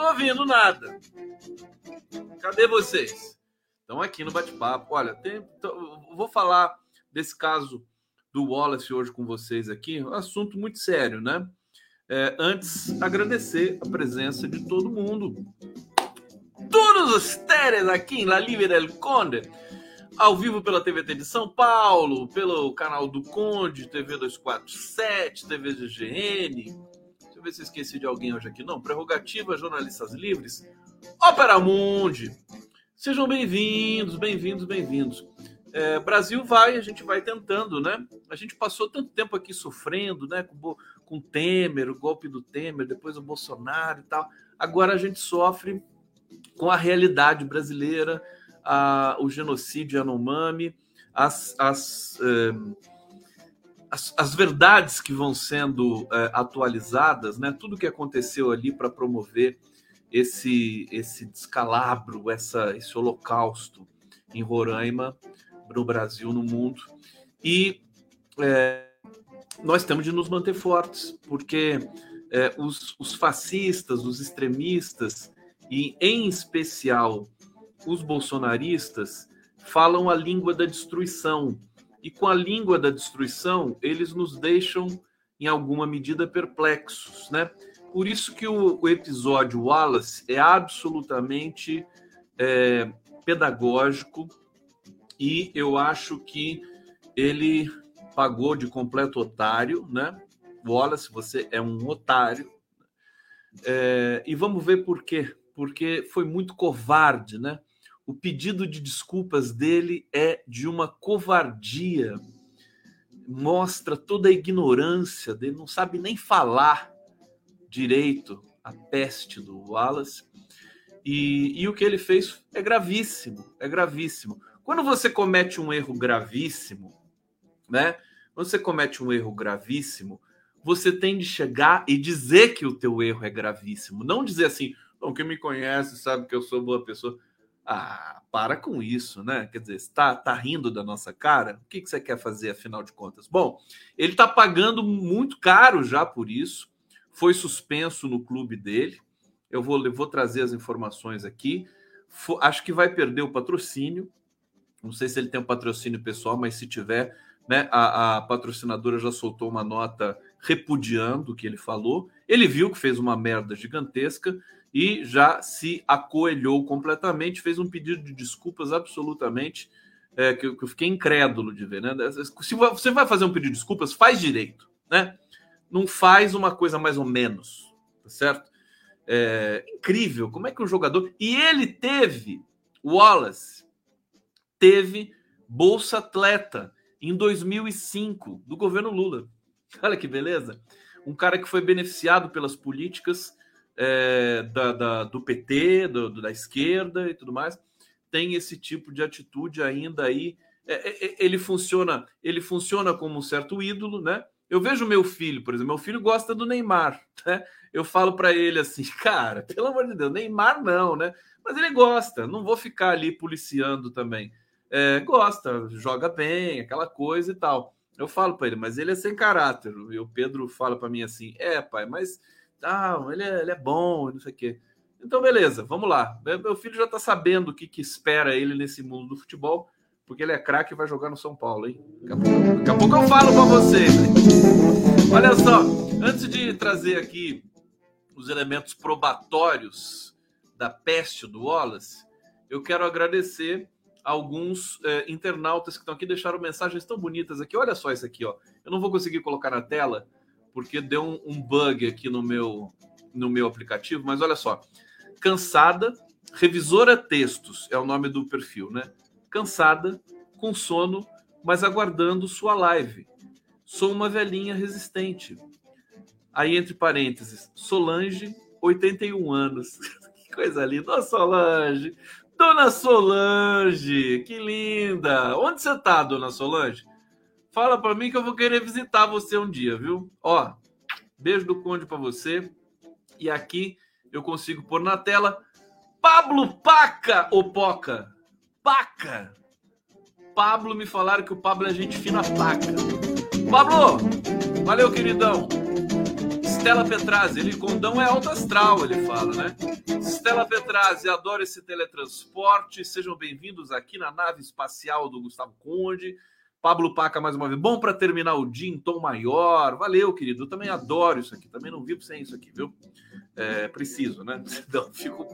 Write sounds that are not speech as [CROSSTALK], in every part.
tô ouvindo nada. Cadê vocês? Estão aqui no bate-papo. Olha, tem, tô, vou falar desse caso do Wallace hoje com vocês aqui. Um assunto muito sério, né? É, antes, agradecer a presença de todo mundo. Todos os teres aqui em La Libre del Conde, ao vivo pela TVT de São Paulo, pelo canal do Conde, TV 247, TV GGN. Deixa eu ver se eu esqueci de alguém hoje aqui. Não, Prerrogativa Jornalistas Livres, Ópera Mundi. Sejam bem-vindos, bem-vindos, bem-vindos. É, Brasil vai, a gente vai tentando, né? A gente passou tanto tempo aqui sofrendo, né? Com, com Temer, o golpe do Temer, depois o Bolsonaro e tal. Agora a gente sofre com a realidade brasileira, a, o genocídio Yanomami, as, as, eh, as, as, verdades que vão sendo eh, atualizadas, né? Tudo que aconteceu ali para promover esse, esse descalabro, essa, esse holocausto em Roraima no Brasil, no mundo. E é, nós temos de nos manter fortes, porque é, os, os fascistas, os extremistas, e em especial os bolsonaristas, falam a língua da destruição. E com a língua da destruição, eles nos deixam, em alguma medida, perplexos. Né? Por isso que o, o episódio Wallace é absolutamente é, pedagógico, e eu acho que ele pagou de completo otário, né? Wallace, você é um otário. É, e vamos ver por quê. Porque foi muito covarde, né? O pedido de desculpas dele é de uma covardia, mostra toda a ignorância dele, não sabe nem falar direito a peste do Wallace. E, e o que ele fez é gravíssimo, é gravíssimo. Quando você comete um erro gravíssimo, né? Quando você comete um erro gravíssimo, você tem de chegar e dizer que o teu erro é gravíssimo, não dizer assim, quem me conhece sabe que eu sou boa pessoa. Ah, para com isso, né? Quer dizer, está tá rindo da nossa cara? O que, que você quer fazer, afinal de contas? Bom, ele está pagando muito caro já por isso. Foi suspenso no clube dele. Eu vou, vou trazer as informações aqui. acho que vai perder o patrocínio. Não sei se ele tem um patrocínio pessoal, mas se tiver, né, a, a patrocinadora já soltou uma nota repudiando o que ele falou. Ele viu que fez uma merda gigantesca e já se acoelhou completamente, fez um pedido de desculpas absolutamente é, que, eu, que, eu fiquei incrédulo de ver. Né? Se você vai fazer um pedido de desculpas, faz direito, né? Não faz uma coisa mais ou menos, tá certo? É incrível como é que um jogador. E ele teve, Wallace, teve Bolsa Atleta em 2005 do governo Lula. Olha que beleza! Um cara que foi beneficiado pelas políticas é, da, da, do PT, do, da esquerda e tudo mais, tem esse tipo de atitude ainda aí. É, é, é, ele funciona, ele funciona como um certo ídolo, né? Eu vejo meu filho, por exemplo, meu filho gosta do Neymar, [LAUGHS] né? Eu falo para ele assim, [LAUGHS] cara, pelo amor de Deus, Neymar não, né? Mas ele gosta, não vou ficar ali policiando também é, gosta, joga bem, aquela coisa e tal. Eu falo para ele, mas ele é sem caráter. E o Pedro fala para mim assim: é, pai, mas ah, ele, é, ele é bom, não sei o quê. Então, beleza, vamos lá. Meu filho já está sabendo o que, que espera ele nesse mundo do futebol, porque ele é craque e vai jogar no São Paulo, hein? Daqui a pouco, daqui a pouco eu falo para vocês. Olha só, antes de trazer aqui os elementos probatórios da peste do Wallace, eu quero agradecer alguns é, internautas que estão aqui deixaram mensagens tão bonitas aqui. Olha só isso aqui, ó. Eu não vou conseguir colocar na tela porque deu um, um bug aqui no meu no meu aplicativo, mas olha só. Cansada, revisora textos é o nome do perfil, né? Cansada, com sono, mas aguardando sua live. Sou uma velhinha resistente. Aí entre parênteses, Solange, 81 anos. [LAUGHS] Coisa linda. Dona Solange. Dona Solange, que linda. Onde você tá, Dona Solange? Fala para mim que eu vou querer visitar você um dia, viu? Ó, beijo do Conde para você. E aqui eu consigo pôr na tela Pablo Paca ou Poca. Paca. Pablo me falaram que o Pablo é gente fina paca. Pablo, valeu, queridão. Stella Petrazzi, ele condão é alto astral, ele fala, né? Stella Petrazzi, adoro esse teletransporte. Sejam bem-vindos aqui na nave espacial do Gustavo Conde. Pablo Paca, mais uma vez. Bom para terminar o dia em tom maior. Valeu, querido. Eu também adoro isso aqui. Também não vivo sem isso aqui, viu? É, preciso, né? [LAUGHS] Não, fico,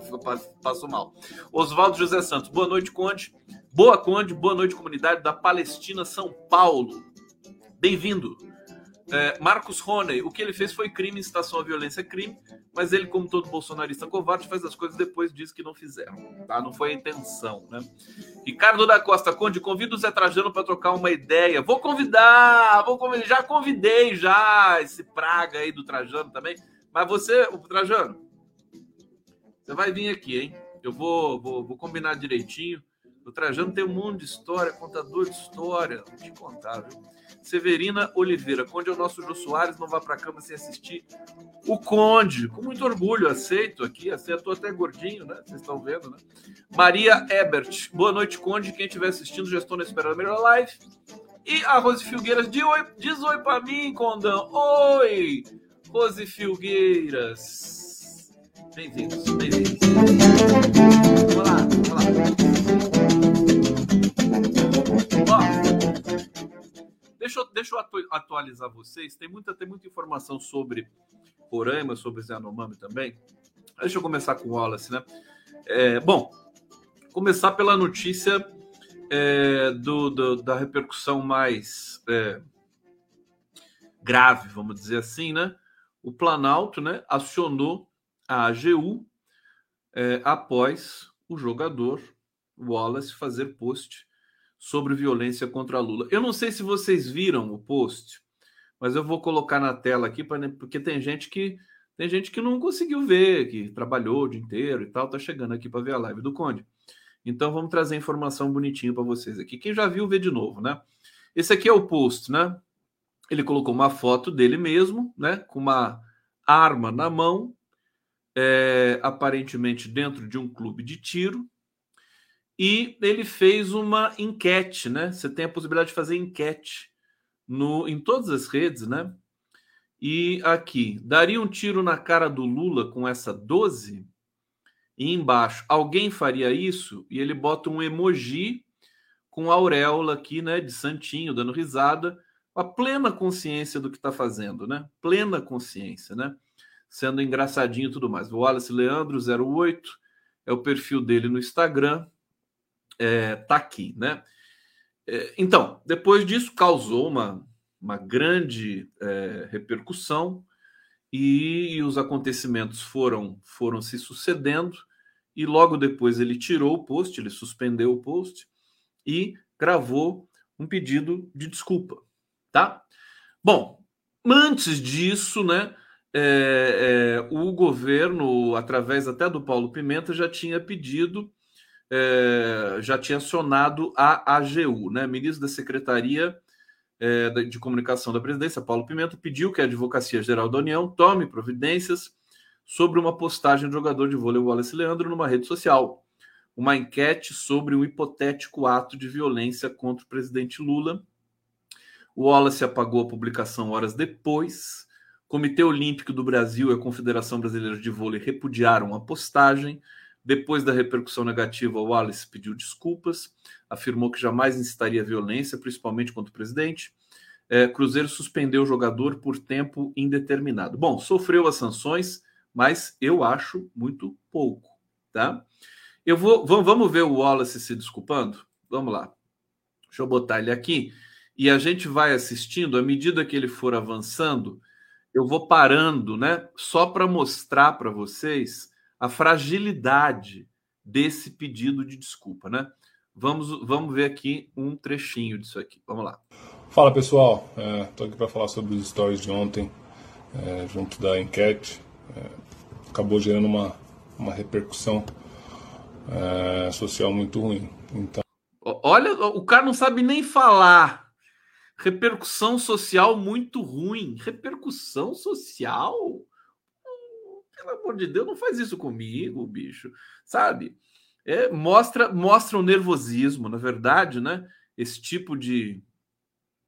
passo mal. Oswaldo José Santos. Boa noite, Conde. Boa, Conde. Boa noite, comunidade da Palestina, São Paulo. Bem-vindo. É, Marcos Roney, o que ele fez foi crime, incitação à violência é crime, mas ele, como todo bolsonarista covarde, faz as coisas depois diz que não fizeram. Tá? Não foi a intenção, né? Ricardo da Costa Conde, convido o Zé Trajano para trocar uma ideia. Vou convidar, vou convidar, já convidei já esse praga aí do Trajano também. Mas você, o Trajano, você vai vir aqui, hein? Eu vou, vou, vou combinar direitinho. O Trajano tem um monte de história, contador de história. Vou te contar, viu? Severina Oliveira. Conde é o nosso Jô Soares, não vá para cama sem assistir o Conde. Com muito orgulho, aceito aqui. Aceito até gordinho, né? Vocês estão vendo, né? Maria Ebert. Boa noite, Conde. Quem estiver assistindo, já estou na espera da melhor live. E a Rose Filgueiras. Oi, diz oi para mim, Condão. Oi, Rose Filgueiras. Bem-vindos, bem-vindos. Deixa eu, deixa eu atualizar vocês. Tem muita, tem muita informação sobre Roraima, sobre Yanomami também. Deixa eu começar com o Wallace, né? É, bom, começar pela notícia é, do, do, da repercussão mais é, grave, vamos dizer assim, né? O Planalto né, acionou a AGU é, após o jogador Wallace fazer post sobre violência contra Lula. Eu não sei se vocês viram o post, mas eu vou colocar na tela aqui para porque tem gente que tem gente que não conseguiu ver, que trabalhou o dia inteiro e tal, tá chegando aqui para ver a live do Conde. Então vamos trazer informação bonitinho para vocês aqui. Quem já viu, vê de novo, né? Esse aqui é o post, né? Ele colocou uma foto dele mesmo, né? Com uma arma na mão, é, aparentemente dentro de um clube de tiro, e ele fez uma enquete, né? Você tem a possibilidade de fazer enquete no, em todas as redes, né? E aqui, daria um tiro na cara do Lula com essa 12? E embaixo, alguém faria isso? E ele bota um emoji com auréola aqui, né? De santinho, dando risada, a plena consciência do que está fazendo, né? Plena consciência, né? Sendo engraçadinho e tudo mais. O Wallace Leandro 08 é o perfil dele no Instagram é, tá aqui, né? É, então, depois disso, causou uma, uma grande é, repercussão e, e, os acontecimentos foram, foram se sucedendo. E logo depois ele tirou o post, ele suspendeu o post e gravou um pedido de desculpa, tá? Bom, antes disso, né? É, é, o governo, através até do Paulo Pimenta, já tinha pedido é, já tinha acionado a AGU, né? Ministro da Secretaria é, de Comunicação da Presidência, Paulo Pimenta, pediu que a Advocacia Geral da União tome providências sobre uma postagem do jogador de vôlei Wallace Leandro numa rede social. Uma enquete sobre um hipotético ato de violência contra o presidente Lula. O Wallace apagou a publicação horas depois. O Comitê Olímpico do Brasil e a Confederação Brasileira de Vôlei repudiaram a postagem. Depois da repercussão negativa, Wallace pediu desculpas, afirmou que jamais incitaria violência, principalmente contra o presidente. É, Cruzeiro suspendeu o jogador por tempo indeterminado. Bom, sofreu as sanções, mas eu acho muito pouco, tá? Eu vou, vamos ver o Wallace se desculpando? Vamos lá. Deixa eu botar ele aqui e a gente vai assistindo à medida que ele for avançando. Eu vou parando, né? Só para mostrar para vocês a fragilidade desse pedido de desculpa, né? Vamos, vamos ver aqui um trechinho disso aqui. Vamos lá. Fala pessoal, estou é, aqui para falar sobre os stories de ontem, é, junto da enquete. É, acabou gerando uma, uma repercussão é, social muito ruim. Então, olha, o cara não sabe nem falar. Repercussão social muito ruim. Repercussão social? Pelo amor de Deus, não faz isso comigo, bicho. Sabe? É, mostra, mostra o nervosismo, na verdade, né? Esse tipo de.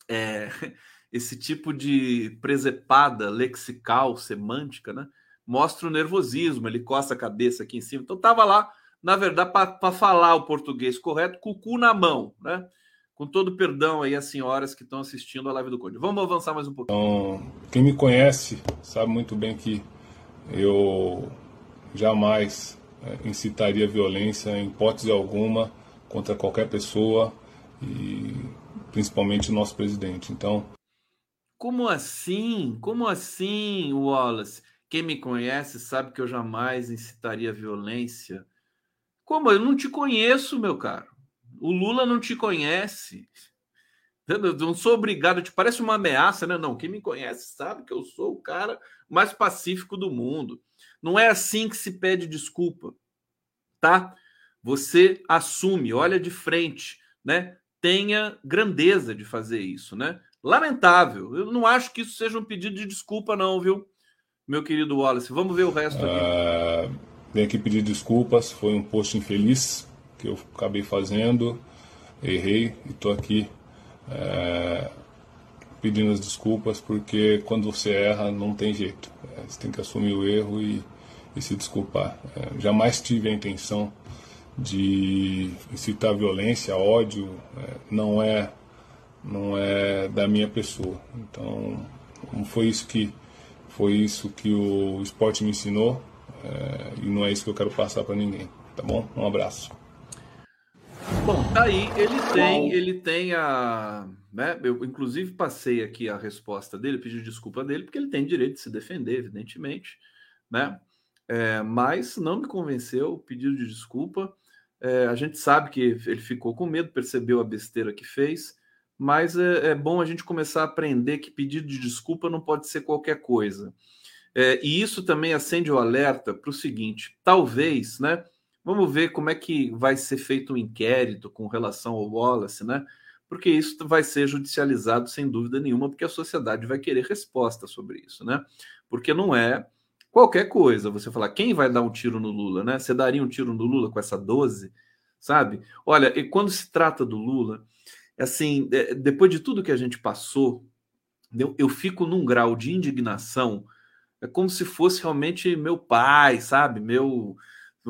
É, [LAUGHS] esse tipo de presepada lexical, semântica, né? Mostra o nervosismo, ele coça a cabeça aqui em cima. Então, tava lá, na verdade, para falar o português correto, com o cu na mão, né? Com todo perdão aí às senhoras que estão assistindo a live do Conde. Vamos avançar mais um pouquinho. Então, quem me conhece sabe muito bem que eu jamais é, incitaria violência em hipótese alguma contra qualquer pessoa e principalmente o nosso presidente. Então, como assim? Como assim, Wallace? Quem me conhece sabe que eu jamais incitaria violência. Como? Eu não te conheço, meu caro. O Lula não te conhece. Eu não sou obrigado, te parece uma ameaça, né? Não, quem me conhece sabe que eu sou o cara mais pacífico do mundo. Não é assim que se pede desculpa, tá? Você assume, olha de frente, né? Tenha grandeza de fazer isso, né? Lamentável. Eu não acho que isso seja um pedido de desculpa, não, viu, meu querido Wallace? Vamos ver o resto aqui. Uh, aqui pedir desculpas. Foi um post infeliz que eu acabei fazendo. Errei e estou aqui uh, pedindo as desculpas porque quando você erra não tem jeito. É, você tem que assumir o erro e, e se desculpar. Uh, jamais tive a intenção de incitar violência, ódio. não é não é da minha pessoa. Então, foi isso que foi isso que o esporte me ensinou é, e não é isso que eu quero passar para ninguém. Tá bom? Um abraço. Bom, tá aí, ele tem, ele tem a, né? Eu inclusive passei aqui a resposta dele, pedi desculpa dele, porque ele tem direito de se defender, evidentemente, né? É, mas não me convenceu pedido de desculpa. É, a gente sabe que ele ficou com medo, percebeu a besteira que fez mas é, é, bom a gente começar a aprender que pedido de desculpa não pode ser qualquer coisa. É, e isso também acende o alerta para o seguinte: talvez, né? Vamos ver como é que vai ser feito um inquérito com relação ao Wallace, né? Porque isso vai ser judicializado sem dúvida nenhuma, porque a sociedade vai querer resposta sobre isso, né? Porque não é qualquer coisa você falar quem vai dar um tiro no Lula, né? Você daria um tiro no Lula com essa 12, sabe? Olha, e quando se trata do Lula, assim, é, depois de tudo que a gente passou, eu fico num grau de indignação, é como se fosse realmente meu pai, sabe? Meu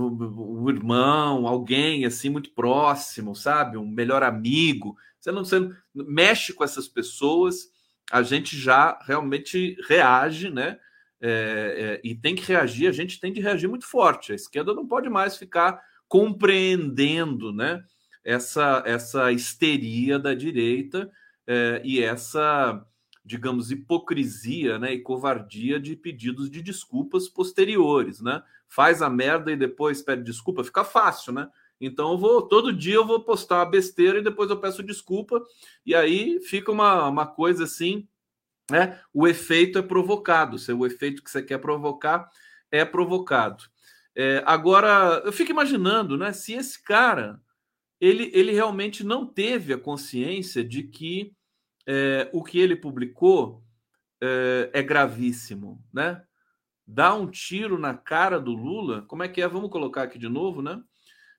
o irmão, alguém assim muito próximo, sabe? Um melhor amigo. Você não, você não mexe com essas pessoas, a gente já realmente reage, né? É, é, e tem que reagir, a gente tem que reagir muito forte. A esquerda não pode mais ficar compreendendo, né? essa, essa histeria da direita é, e essa, digamos, hipocrisia né, e covardia de pedidos de desculpas posteriores. Né? Faz a merda e depois pede desculpa, fica fácil, né? Então eu vou todo dia eu vou postar uma besteira e depois eu peço desculpa e aí fica uma, uma coisa assim, né? O efeito é provocado. Se o efeito que você quer provocar é provocado. É, agora eu fico imaginando, né? Se esse cara ele, ele realmente não teve a consciência de que é, o que ele publicou é, é, gravíssimo, né? Dar um tiro na cara do Lula, como é que é? Vamos colocar aqui de novo, né?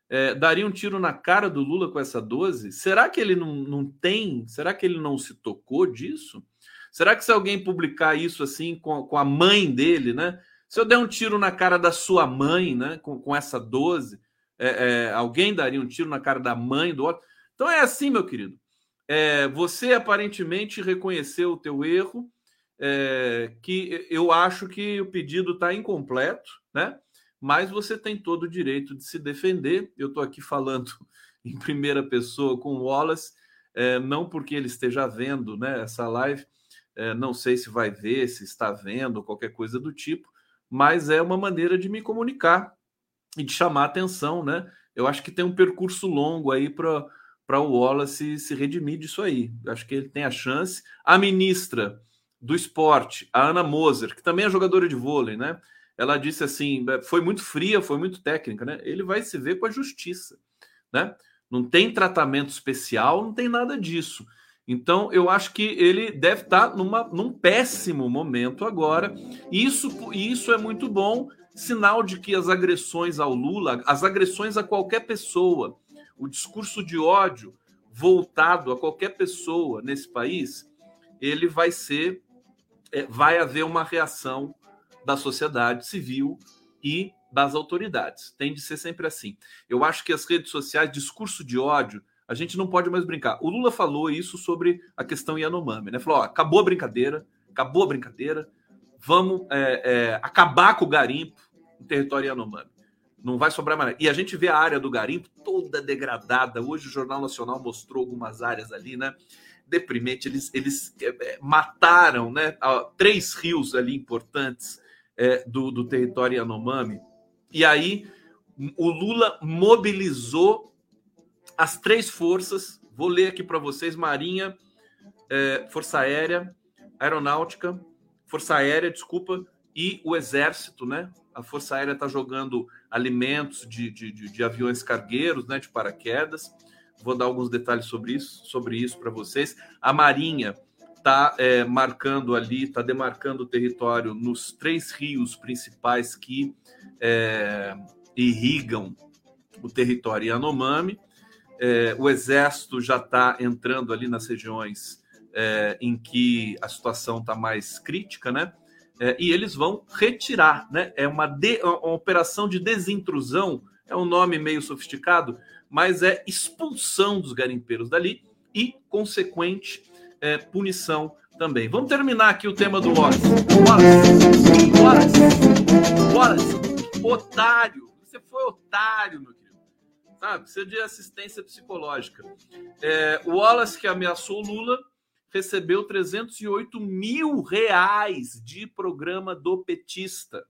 É, daria um tiro na cara do Lula com essa 12? Será que ele não, não tem? Será que ele não se tocou disso? Será que se alguém publicar isso assim com, com a mãe dele, né? Se eu der um tiro na cara da sua mãe, né? Com, com essa 12, é, é, alguém daria um tiro na cara da mãe do outro. Então é assim, meu querido. É, você aparentemente reconheceu o teu erro, é, que eu acho que o pedido está incompleto, né? Mas você tem todo o direito de se defender. Eu estou aqui falando [LAUGHS] em primeira pessoa com o Wallace, é, não porque ele esteja vendo né, essa live, é, não sei se vai ver, se está vendo, qualquer coisa do tipo, mas é uma maneira de me comunicar e de chamar atenção, né? Eu acho que tem um percurso longo aí para o Wallace se redimir disso aí. Eu acho que ele tem a chance. A ministra do esporte, a Ana Moser, que também é jogadora de vôlei, né? ela disse assim, foi muito fria, foi muito técnica, né? Ele vai se ver com a justiça, né? Não tem tratamento especial, não tem nada disso. Então, eu acho que ele deve estar numa, num péssimo momento agora. Isso, isso é muito bom, sinal de que as agressões ao Lula, as agressões a qualquer pessoa, o discurso de ódio voltado a qualquer pessoa nesse país, ele vai ser, é, vai haver uma reação da sociedade civil e das autoridades. Tem de ser sempre assim. Eu acho que as redes sociais, discurso de ódio, a gente não pode mais brincar. O Lula falou isso sobre a questão Yanomami, né? Falou: ó, acabou a brincadeira, acabou a brincadeira, vamos é, é, acabar com o garimpo no território Yanomami. Não vai sobrar mais. E a gente vê a área do garimpo toda degradada. Hoje o Jornal Nacional mostrou algumas áreas ali, né? Deprimente. Eles, eles é, é mataram né, três rios ali importantes é, do, do território Yanomami e aí o Lula mobilizou as três forças. Vou ler aqui para vocês: Marinha, é, Força Aérea, Aeronáutica, Força Aérea, desculpa, e o Exército, né? A Força Aérea está jogando alimentos de, de, de, de, aviões cargueiros, né? De paraquedas. Vou dar alguns detalhes sobre isso, sobre isso para vocês. A Marinha está é, marcando ali, está demarcando o território nos três rios principais que é, irrigam o território Yanomami. É, o exército já está entrando ali nas regiões é, em que a situação está mais crítica, né? É, e eles vão retirar, né? É uma, de, uma operação de desintrusão, é um nome meio sofisticado, mas é expulsão dos garimpeiros dali e consequente é, punição também. Vamos terminar aqui o tema do Wallace. Wallace, Wallace, Wallace, otário. Você foi otário, meu querido. Sabe? Precisa de assistência psicológica. É, o Wallace, que ameaçou Lula, recebeu 308 mil reais de programa do petista.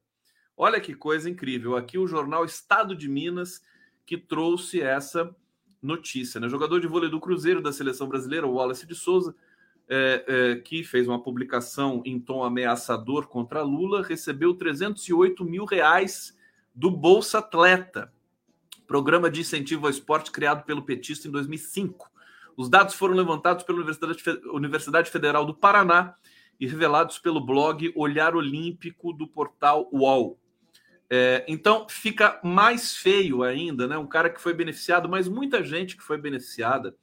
Olha que coisa incrível. Aqui o jornal Estado de Minas que trouxe essa notícia. Né? O jogador de vôlei do Cruzeiro da seleção brasileira, o Wallace de Souza, é, é, que fez uma publicação em tom ameaçador contra Lula, recebeu 308 mil reais do Bolsa Atleta, programa de incentivo ao esporte criado pelo petista em 2005. Os dados foram levantados pela Universidade, Universidade Federal do Paraná e revelados pelo blog Olhar Olímpico do portal UOL. É, então fica mais feio ainda, né? Um cara que foi beneficiado, mas muita gente que foi beneficiada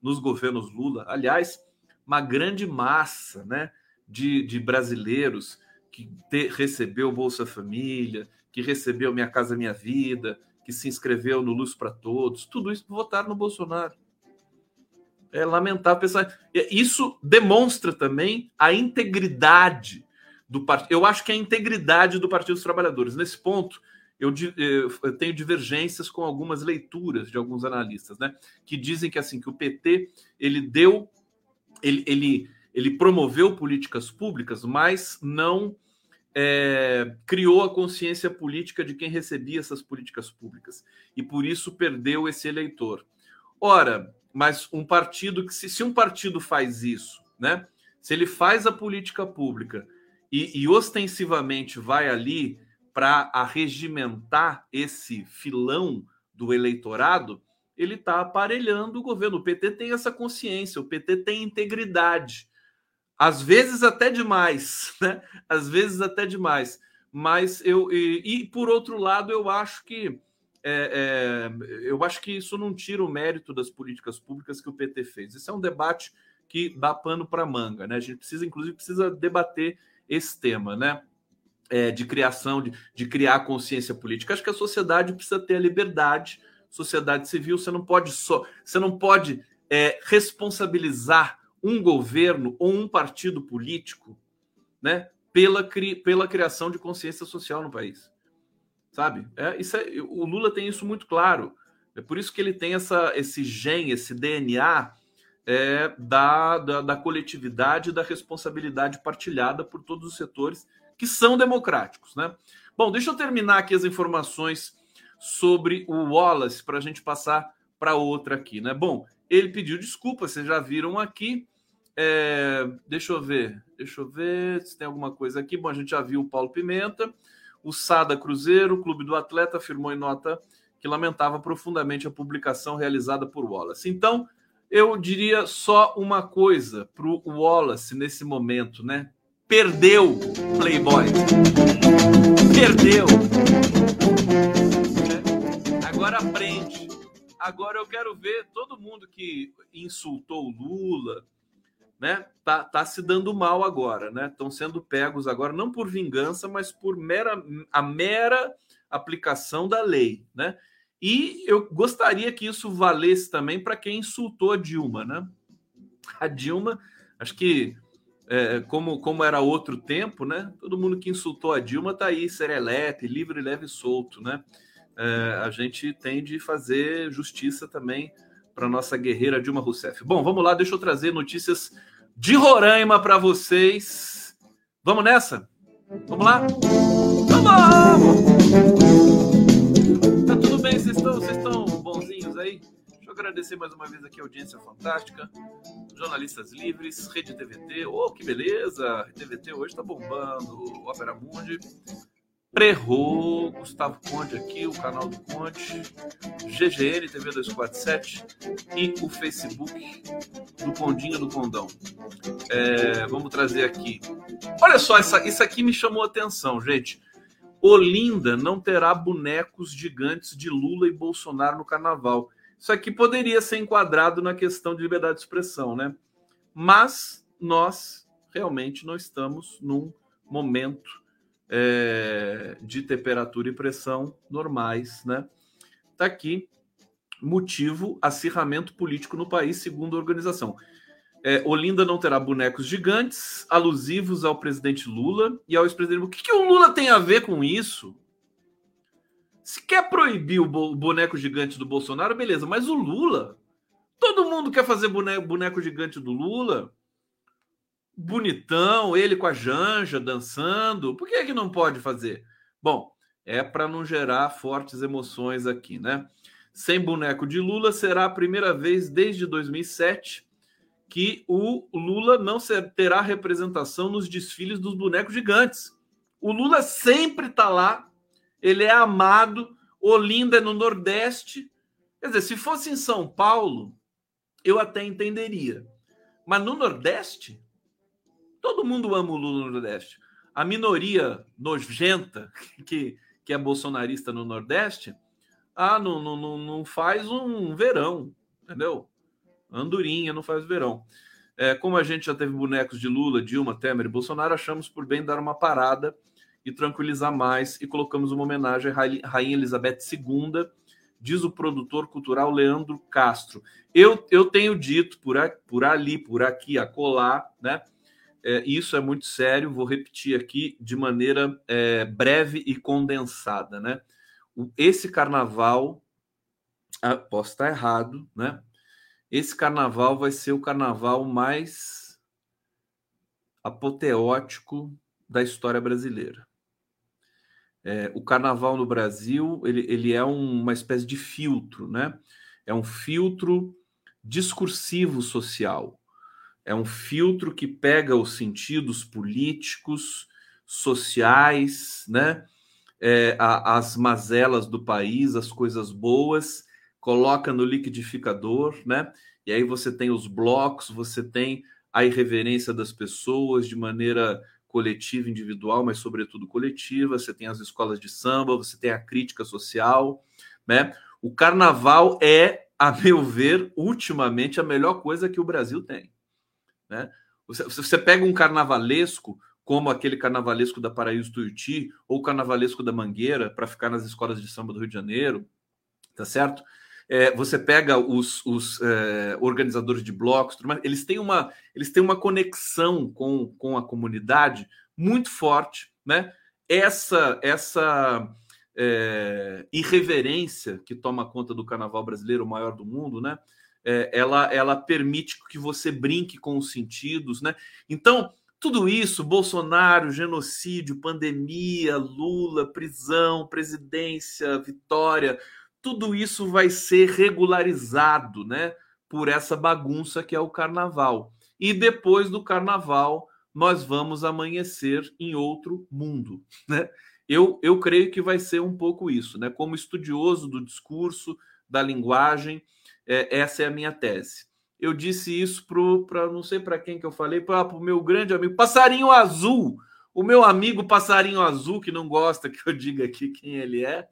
nos governos Lula. Aliás, uma grande massa né, de, de brasileiros que te, recebeu Bolsa Família, que recebeu Minha Casa Minha Vida, que se inscreveu no Luz para Todos, tudo isso votaram no Bolsonaro. É lamentável pensar. Isso demonstra também a integridade do partido. Eu acho que é a integridade do Partido dos Trabalhadores. Nesse ponto, eu, eu, tenho divergências com algumas leituras de alguns analistas, né? Que dizem que assim que o PT ele deu ele, ele, ele promoveu políticas públicas, mas não é, criou a consciência política de quem recebia essas políticas públicas e por isso perdeu esse eleitor. Ora, mas um partido que se, se um partido faz isso, né? Se ele faz a política pública e, e ostensivamente vai ali para arregimentar esse filão do eleitorado, ele está aparelhando o governo. O PT tem essa consciência, o PT tem integridade. Às vezes até demais, [LAUGHS] né? Às vezes até demais. Mas eu e, e por outro lado eu acho que é, é, eu acho que isso não tira o mérito das políticas públicas que o PT fez. Isso é um debate que dá pano para manga, né? A gente precisa, inclusive, precisa debater esse tema, né? É, de criação, de, de criar consciência política. Acho que a sociedade precisa ter a liberdade sociedade civil, você não pode só, você não pode é, responsabilizar um governo ou um partido político, né, pela, cri, pela criação de consciência social no país, sabe? É, isso é, o Lula tem isso muito claro. É por isso que ele tem essa, esse gen, esse DNA é, da, da, da coletividade e da responsabilidade partilhada por todos os setores que são democráticos, né? Bom, deixa eu terminar aqui as informações sobre o Wallace para a gente passar para outra aqui, né? Bom, ele pediu desculpa, vocês já viram aqui. É, deixa eu ver, deixa eu ver se tem alguma coisa aqui. Bom, a gente já viu o Paulo Pimenta. O O Sada Cruzeiro, o Clube do Atleta, afirmou em nota que lamentava profundamente a publicação realizada por Wallace. Então, eu diria só uma coisa para o Wallace nesse momento, né? Perdeu Playboy. Perdeu. É. Agora aprende. Agora eu quero ver todo mundo que insultou o Lula, né? Tá, tá se dando mal agora, né? Estão sendo pegos agora não por vingança, mas por mera a mera aplicação da lei, né? E eu gostaria que isso valesse também para quem insultou a Dilma, né? A Dilma, acho que é, como, como era outro tempo, né? Todo mundo que insultou a Dilma está aí, serelepe, livre, leve e solto, né? É, a gente tem de fazer justiça também para nossa guerreira Dilma Rousseff. Bom, vamos lá, deixa eu trazer notícias de Roraima para vocês. Vamos nessa? Vamos lá? Vamos! Estão, vocês estão bonzinhos aí? Deixa eu agradecer mais uma vez aqui a audiência fantástica. Jornalistas livres, Rede TVT. Oh, que beleza! TVT hoje está bombando. Opera Mundi. Prerro, Gustavo Conde aqui, o canal do Conde, GGN TV 247 e o Facebook do Condinho do Condão. É, vamos trazer aqui. Olha só, essa, isso aqui me chamou a atenção, gente. Olinda não terá bonecos gigantes de Lula e Bolsonaro no carnaval. Isso aqui poderia ser enquadrado na questão de liberdade de expressão, né? Mas nós realmente não estamos num momento é, de temperatura e pressão normais, né? Tá aqui motivo acirramento político no país, segundo a organização. É, Olinda não terá bonecos gigantes alusivos ao presidente Lula e ao ex-presidente. O que, que o Lula tem a ver com isso? Se quer proibir o boneco gigante do Bolsonaro, beleza, mas o Lula. Todo mundo quer fazer boneco, boneco gigante do Lula. Bonitão, ele com a Janja dançando. Por que, é que não pode fazer? Bom, é para não gerar fortes emoções aqui, né? Sem boneco de Lula será a primeira vez desde 2007 que o Lula não terá representação nos desfiles dos bonecos gigantes. O Lula sempre está lá, ele é amado, Olinda é no Nordeste. Quer dizer, se fosse em São Paulo, eu até entenderia. Mas no Nordeste, todo mundo ama o Lula no Nordeste. A minoria nojenta [LAUGHS] que, que é bolsonarista no Nordeste, ah, não, não, não faz um verão, entendeu? Andorinha não faz verão. É, como a gente já teve bonecos de Lula, Dilma, Temer e Bolsonaro, achamos por bem dar uma parada e tranquilizar mais e colocamos uma homenagem à Rainha Elizabeth II, diz o produtor cultural Leandro Castro. Eu, eu tenho dito por, a, por ali, por aqui, a colar, né? É, isso é muito sério, vou repetir aqui de maneira é, breve e condensada, né? Esse carnaval, ah, posso estar errado, né? Esse carnaval vai ser o carnaval mais apoteótico da história brasileira. É, o carnaval no Brasil ele, ele é um, uma espécie de filtro, né? É um filtro discursivo social. É um filtro que pega os sentidos políticos, sociais, né? É, a, as mazelas do país, as coisas boas, coloca no liquidificador, né? E aí você tem os blocos, você tem a irreverência das pessoas de maneira coletiva, individual, mas sobretudo coletiva. Você tem as escolas de samba, você tem a crítica social, né? O carnaval é, a [LAUGHS] meu ver, ultimamente a melhor coisa que o Brasil tem, né? Você, você pega um carnavalesco como aquele carnavalesco da Paraíso Tuiuti ou o carnavalesco da Mangueira para ficar nas escolas de samba do Rio de Janeiro, tá certo? É, você pega os, os é, organizadores de blocos, eles têm uma, eles têm uma conexão com, com a comunidade muito forte, né? Essa, essa é, irreverência que toma conta do carnaval brasileiro, o maior do mundo, né? É, ela, ela permite que você brinque com os sentidos, né? Então, tudo isso, Bolsonaro, genocídio, pandemia, Lula, prisão, presidência, vitória, tudo isso vai ser regularizado, né, por essa bagunça que é o carnaval. E depois do carnaval, nós vamos amanhecer em outro mundo, né? Eu, eu creio que vai ser um pouco isso, né? Como estudioso do discurso, da linguagem, é, essa é a minha tese. Eu disse isso para não sei para quem que eu falei, para o meu grande amigo Passarinho Azul, o meu amigo Passarinho Azul, que não gosta que eu diga aqui quem ele é,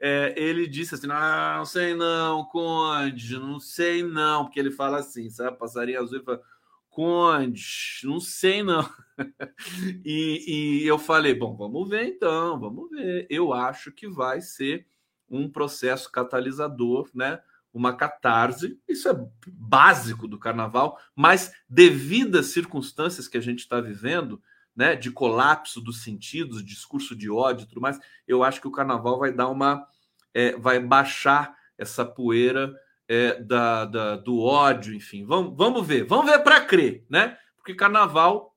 é ele disse assim: ah, não sei não, Conde, não sei não, porque ele fala assim, sabe? Passarinho Azul, ele fala Conde, não sei não. [LAUGHS] e, e eu falei: bom, vamos ver então, vamos ver. Eu acho que vai ser um processo catalisador, né? Uma catarse, isso é básico do carnaval, mas devido às circunstâncias que a gente está vivendo, né, de colapso dos sentidos, discurso de ódio e tudo mais, eu acho que o carnaval vai dar uma. É, vai baixar essa poeira é, da, da, do ódio, enfim. Vamos, vamos ver, vamos ver para crer, né? Porque carnaval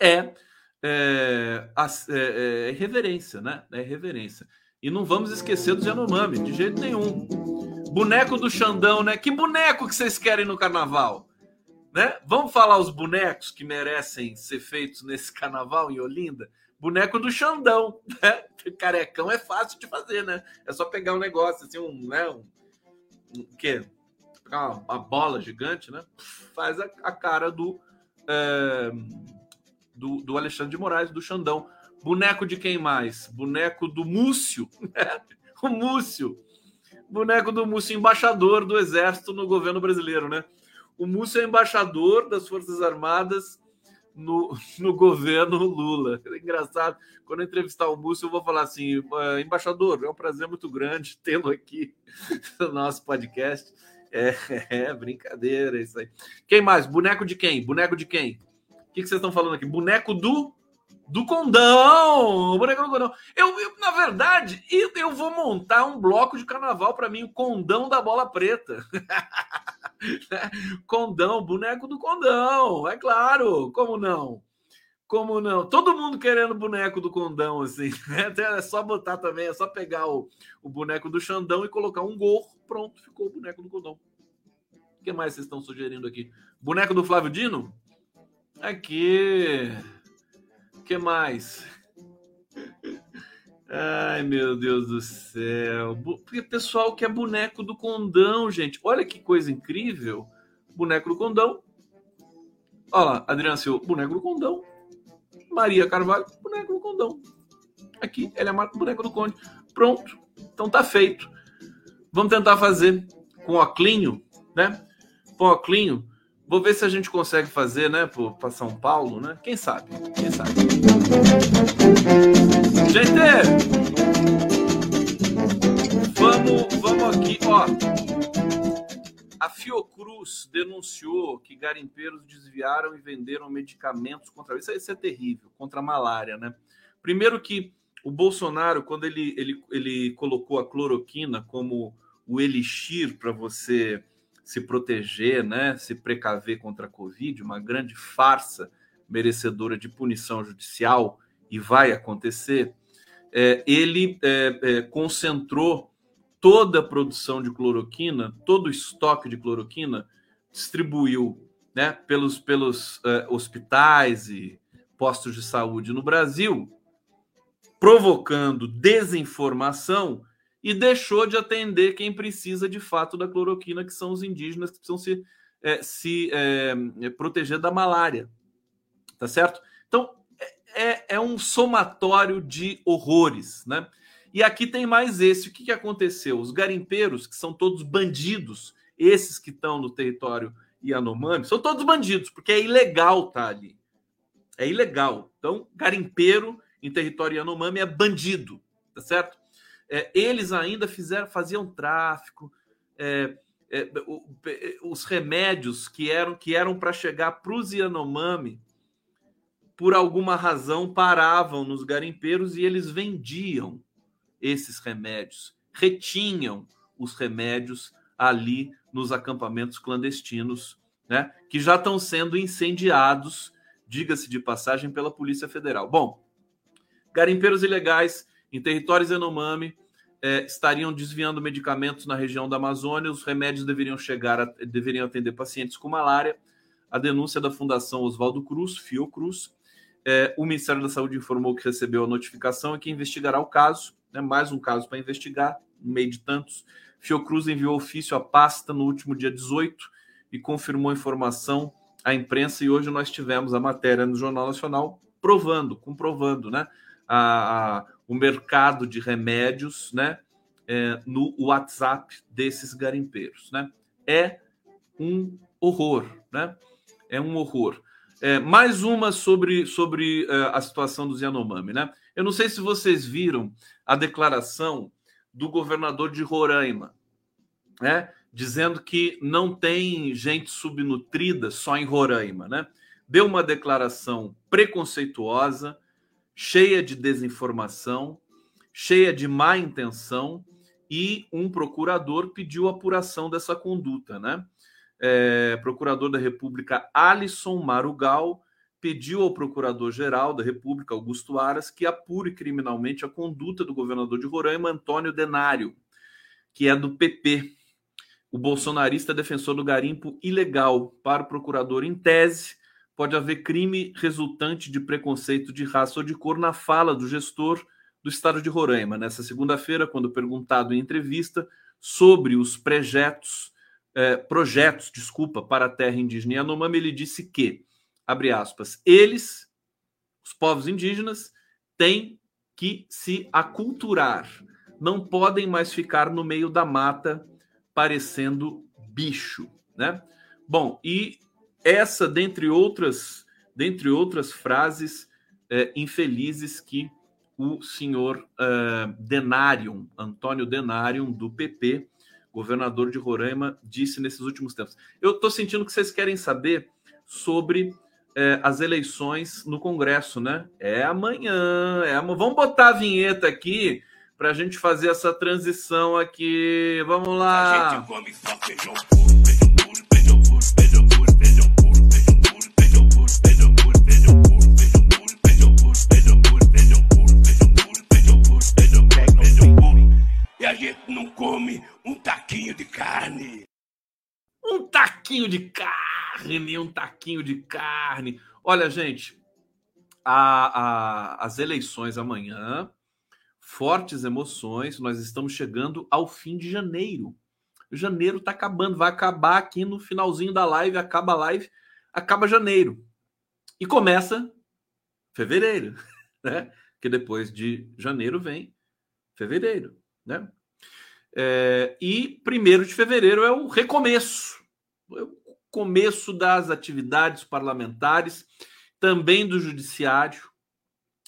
é, é, é, é reverência, né? É reverência. E não vamos esquecer dos Yanomami, de jeito nenhum. Boneco do Xandão, né? Que boneco que vocês querem no carnaval? Né? Vamos falar os bonecos que merecem ser feitos nesse carnaval em Olinda? Boneco do Xandão, né? Carecão é fácil de fazer, né? É só pegar um negócio assim, um, né? Um, o quê? Uma, uma, bola gigante, né? Faz a, a cara do, é, do, do Alexandre de Moraes, do Xandão. Boneco de quem mais? Boneco do Múcio, [LAUGHS] né? o Múcio. Boneco do Múcio, embaixador do Exército no governo brasileiro, né? O Múcio é embaixador das Forças Armadas no, [LAUGHS] no governo Lula. É engraçado, quando eu entrevistar o Múcio, eu vou falar assim: embaixador, é um prazer muito grande tê-lo aqui [LAUGHS] no nosso podcast. É, [LAUGHS] é, brincadeira isso aí. Quem mais? Boneco de quem? Boneco de quem? O que, que vocês estão falando aqui? Boneco do do condão, boneco do condão. Eu, eu, na verdade, eu, eu vou montar um bloco de carnaval para mim, o condão da bola preta. [LAUGHS] condão, boneco do condão, é claro, como não? Como não? Todo mundo querendo boneco do condão, assim. Né? É só botar também, é só pegar o, o boneco do Xandão e colocar um gorro, pronto, ficou o boneco do condão. O que mais vocês estão sugerindo aqui? Boneco do Flávio Dino? Aqui. Que mais? Ai, meu Deus do céu. Porque pessoal que é boneco do condão, gente. Olha que coisa incrível. Boneco do condão. Olha lá, Adriana Silva, boneco do condão. Maria Carvalho, boneco do condão. Aqui, ela é marca boneco do conde. Pronto. Então tá feito. Vamos tentar fazer com o Clinho, né? Com o Clinho. Vou ver se a gente consegue fazer, né, para São Paulo, né? Quem sabe? Quem sabe? Gente, vamos, vamos aqui, ó. A Fiocruz denunciou que garimpeiros desviaram e venderam medicamentos contra isso. Isso é terrível, contra a malária, né? Primeiro que o Bolsonaro, quando ele, ele, ele colocou a cloroquina como o elixir para você se proteger, né, se precaver contra a Covid, uma grande farsa merecedora de punição judicial, e vai acontecer, é, ele é, é, concentrou toda a produção de cloroquina, todo o estoque de cloroquina, distribuiu né, pelos, pelos é, hospitais e postos de saúde no Brasil, provocando desinformação e deixou de atender quem precisa de fato da cloroquina, que são os indígenas que precisam se, é, se é, proteger da malária. Tá certo? Então, é, é, é um somatório de horrores, né? E aqui tem mais esse. O que, que aconteceu? Os garimpeiros, que são todos bandidos, esses que estão no território Yanomami, são todos bandidos, porque é ilegal tá ali. É ilegal. Então, garimpeiro em território Yanomami é bandido, tá certo? É, eles ainda fizeram, faziam tráfico. É, é, os remédios que eram que eram para chegar para os Yanomami, por alguma razão, paravam nos garimpeiros e eles vendiam esses remédios, retinham os remédios ali nos acampamentos clandestinos, né, que já estão sendo incendiados, diga-se de passagem, pela Polícia Federal. Bom, garimpeiros ilegais em territórios Yanomami, é, estariam desviando medicamentos na região da Amazônia, os remédios deveriam chegar, a, deveriam atender pacientes com malária. A denúncia da Fundação Oswaldo Cruz, Fiocruz, É, o Ministério da Saúde informou que recebeu a notificação e que investigará o caso, né, mais um caso para investigar, no meio de tantos. Fiocruz enviou ofício à pasta no último dia 18 e confirmou a informação à imprensa, e hoje nós tivemos a matéria no Jornal Nacional provando, comprovando, né? A, a o mercado de remédios, né? É, no WhatsApp desses garimpeiros, né? É um horror, né? É um horror. É, mais uma sobre, sobre uh, a situação do Yanomami, né? Eu não sei se vocês viram a declaração do governador de Roraima, né? Dizendo que não tem gente subnutrida só em Roraima, né? Deu uma declaração preconceituosa, cheia de desinformação, cheia de má intenção, e um procurador pediu apuração dessa conduta, né? É, procurador da República Alisson Marugal pediu ao Procurador-Geral da República, Augusto Aras, que apure criminalmente a conduta do governador de Roraima, Antônio Denário, que é do PP. O bolsonarista defensor do garimpo ilegal para o procurador, em tese, pode haver crime resultante de preconceito de raça ou de cor na fala do gestor do estado de Roraima. Nessa segunda-feira, quando perguntado em entrevista sobre os projetos, eh, projetos, desculpa, para a terra indígena Yanomami, ele disse que abre aspas, eles, os povos indígenas, têm que se aculturar, não podem mais ficar no meio da mata parecendo bicho, né? Bom, e essa, dentre outras, dentre outras frases é, infelizes que o senhor é, Denarium, Antônio Denarium, do PP, governador de Roraima, disse nesses últimos tempos. Eu estou sentindo que vocês querem saber sobre é, as eleições no Congresso, né? É amanhã. É am... Vamos botar a vinheta aqui para a gente fazer essa transição aqui. Vamos lá. A gente come só feijão taquinho de carne um taquinho de carne. Olha, gente, a, a, as eleições amanhã, fortes emoções, nós estamos chegando ao fim de janeiro. Janeiro está acabando, vai acabar aqui no finalzinho da live, acaba a live, acaba janeiro. E começa fevereiro, [LAUGHS] né? Que depois de janeiro vem fevereiro, né? É, e primeiro de fevereiro é o recomeço começo das atividades parlamentares, também do judiciário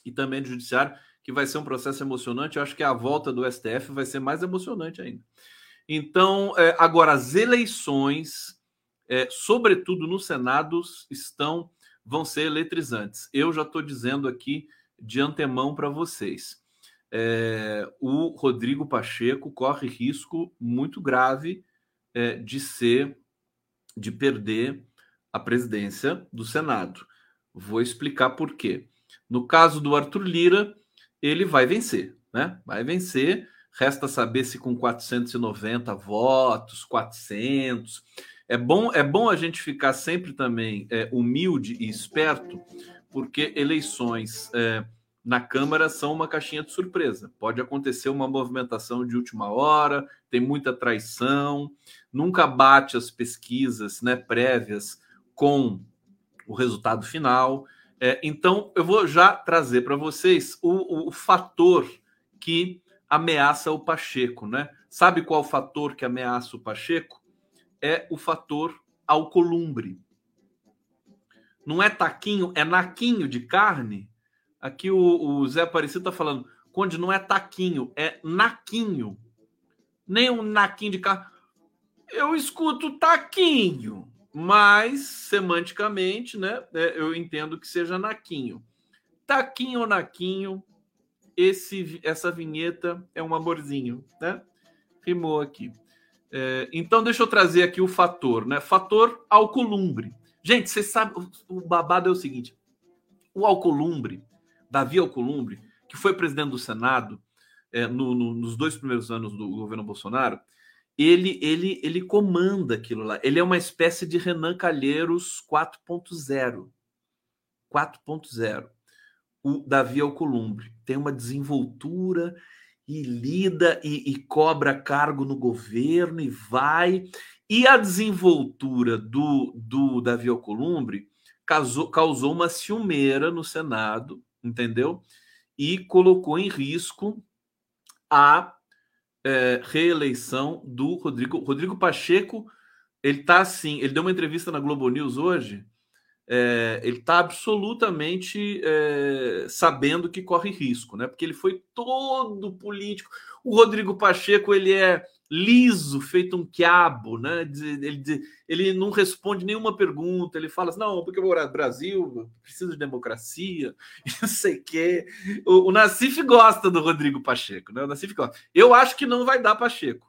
e também do judiciário, que vai ser um processo emocionante. Eu acho que a volta do STF vai ser mais emocionante ainda. Então, é, agora as eleições, é, sobretudo no Senado, estão vão ser eletrizantes. Eu já estou dizendo aqui de antemão para vocês. É, o Rodrigo Pacheco corre risco muito grave é, de ser de perder a presidência do Senado. Vou explicar por quê. No caso do Arthur Lira, ele vai vencer, né? Vai vencer. Resta saber se com 490 votos, 400. É bom, é bom a gente ficar sempre também é, humilde e esperto, porque eleições é, na Câmara são uma caixinha de surpresa. Pode acontecer uma movimentação de última hora, tem muita traição, nunca bate as pesquisas né, prévias com o resultado final. É, então, eu vou já trazer para vocês o, o, fator que ameaça o Pacheco. Né? Sabe qual fator que ameaça o Pacheco? É o fator alcolumbre. Não é taquinho, é naquinho de carne Aqui o, o Zé Aparecido está falando, Conde, não é taquinho, é naquinho. Nem um naquinho de carro. Eu escuto taquinho, mas semanticamente, né? É, eu entendo que seja naquinho. Taquinho ou naquinho, esse, essa vinheta é um amorzinho, né? Rimou aqui. É, então, deixa eu trazer aqui o fator, né? Fator alcolumbre. Gente, você sabe, o babado é o seguinte: o alcolumbre Davi Alcolumbre, que foi presidente do Senado é, no, no, nos dois primeiros anos do governo Bolsonaro, ele, ele, ele comanda aquilo lá. Ele é uma espécie de Renan Calheiros 4.0. 4.0. o Davi Alcolumbre. Tem uma desenvoltura e lida e, e, cobra cargo no governo e vai. E a desenvoltura do, do Davi Alcolumbre causou, causou uma ciumeira no Senado, entendeu? E colocou em risco a é, reeleição do Rodrigo. Rodrigo Pacheco, ele tá assim, ele deu uma entrevista na Globo News hoje é, ele está absolutamente é, sabendo que corre risco, né? Porque ele foi todo político. O Rodrigo Pacheco ele é liso, feito um quiabo, né? Ele, ele não responde nenhuma pergunta. Ele fala assim, não, porque no Brasil, preciso de democracia, [LAUGHS] não sei o quê. O, o Nassif gosta do Rodrigo Pacheco, né? O Nassif gosta. Eu acho que não vai dar Pacheco.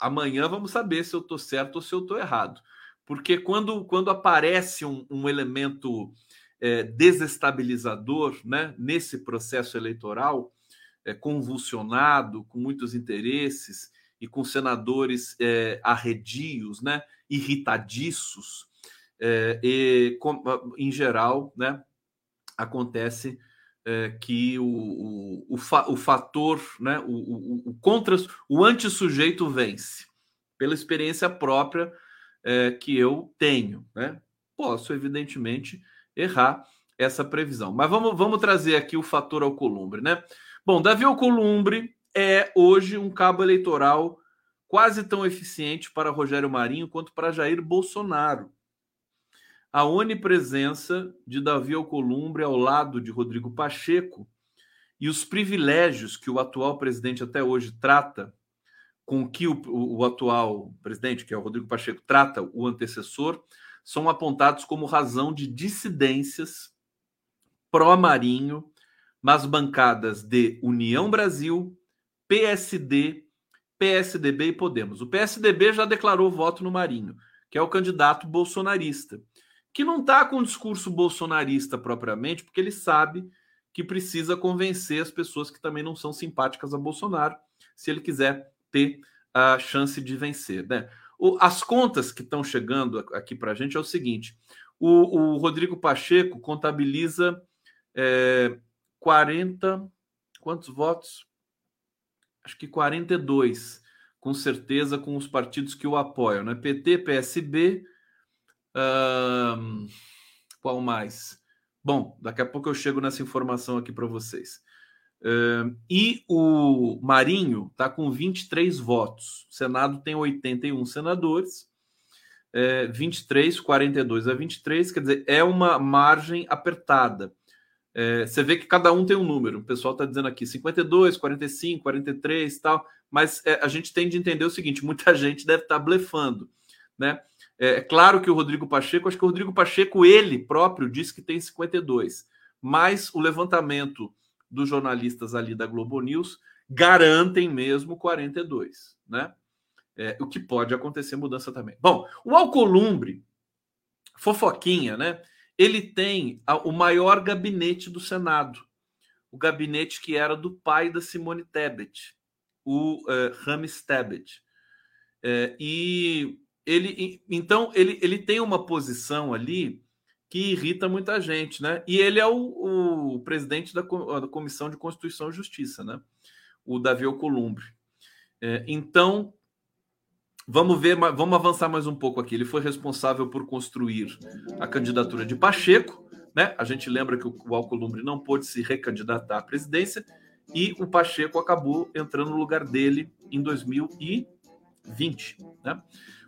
Amanhã vamos saber se eu estou certo ou se eu estou errado. Porque quando, quando aparece um, um elemento é, desestabilizador né, nesse processo eleitoral, é, convulsionado, com muitos interesses e com senadores é, arredios, né, irritadiços, é, e com, em geral, né, acontece é, que o, o, o, fa, o, fator, né, o, o, o contra, o antissujeito vence. Pela experiência própria, é, que eu tenho. Né? Posso, evidentemente, errar essa previsão. Mas vamos, vamos trazer aqui o fator Alcolumbre. Né? Bom, Davi Alcolumbre é hoje um cabo eleitoral quase tão eficiente para Rogério Marinho quanto para Jair Bolsonaro. A onipresença de Davi Alcolumbre ao lado de Rodrigo Pacheco e os privilégios que o atual presidente até hoje trata com que o, o, atual presidente, que é o Rodrigo Pacheco, trata o antecessor, são apontados como razão de dissidências pró-marinho nas bancadas de União Brasil, PSD, PSDB e Podemos. O PSDB já declarou voto no Marinho, que é o candidato bolsonarista, que não está com um discurso bolsonarista propriamente, porque ele sabe que precisa convencer as pessoas que também não são simpáticas a Bolsonaro, se ele quiser ter a chance de vencer. Né? O, as contas que estão chegando aqui para a gente é o seguinte: o, o Rodrigo Pacheco contabiliza é, 40. Quantos votos? Acho que 42, com certeza, com os partidos que o apoiam, né? PT, PSB. qual mais? Bom, daqui a pouco eu chego nessa informação aqui para vocês. Uh, e o Marinho está com 23 votos. O Senado tem 81 senadores. É, 23, 42 a 23, quer dizer, é uma margem apertada. É, você vê que cada um tem um número. O pessoal está dizendo aqui 52, 45, 43 tal. Mas é, a gente tem de entender o seguinte: muita [LAUGHS] gente deve estar tá blefando. Né? É, é claro que o Rodrigo Pacheco, acho que o Rodrigo Pacheco, ele próprio, disse que tem 52. Mas o levantamento dos jornalistas ali da Globo News garantem mesmo 42, né? É, o que pode acontecer mudança também. Bom, o Alcolumbre, fofoquinha, né? Ele tem a, o maior gabinete do Senado, o gabinete que era do pai da Simone Tebet, o uh, Rames Tebet. É, e ele, então, ele, ele tem uma posição ali que irrita muita gente, né? E ele é o, o presidente da, da, Comissão de Constituição e Justiça, né? O Davi Alcolumbre. É, então, vamos ver, vamos avançar mais um pouco aqui. Ele foi responsável por construir a candidatura de Pacheco, né? A gente lembra que o, Alcolumbre não pôde se recandidatar à presidência e o Pacheco acabou entrando no lugar dele em 2020, né?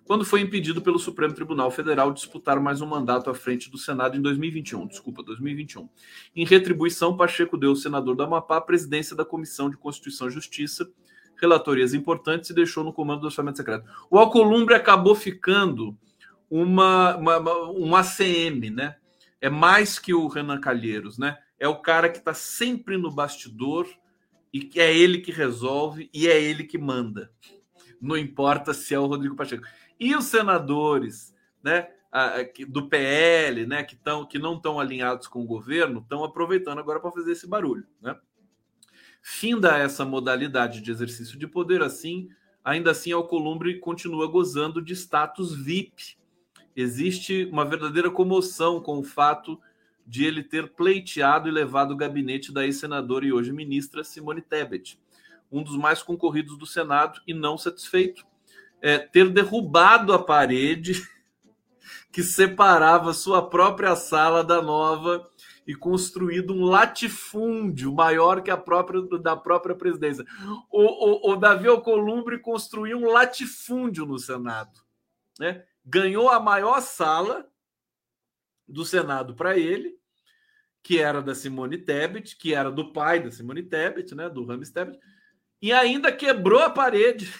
quando foi impedido pelo Supremo Tribunal Federal de disputar mais um mandato à frente do Senado em 2021. Desculpa, 2021. Em retribuição, Pacheco deu ao senador da Amapá a presidência da Comissão de Constituição e Justiça, relatorias importantes e deixou no comando do orçamento secreto. O Alcolumbre acabou ficando uma, uma, um ACM, né? É mais que o Renan Calheiros, né? É o cara que está sempre no bastidor e que é ele que resolve e é ele que manda. Não importa se é o Rodrigo Pacheco. E os senadores, né, do PL, né, que, tão, que não estão alinhados com o governo, estão aproveitando agora para fazer esse barulho, né? Finda essa modalidade de exercício de poder assim, ainda assim Alcolumbre continua gozando de status VIP. Existe uma verdadeira comoção com o fato de ele ter pleiteado e levado o gabinete da ex-senadora e hoje ministra Simone Tebet, um dos mais concorridos do Senado e não satisfeito. É, ter derrubado a parede [LAUGHS] que separava sua própria sala da nova e construído um latifúndio maior que a própria da própria presidência. O, o, o Davi Alcolumbre construiu um latifúndio no Senado, né? Ganhou a maior sala do Senado para ele, que era da Simone Tebet, que era do pai da Simone Tebet, né, do Rames Tebet, e ainda quebrou a parede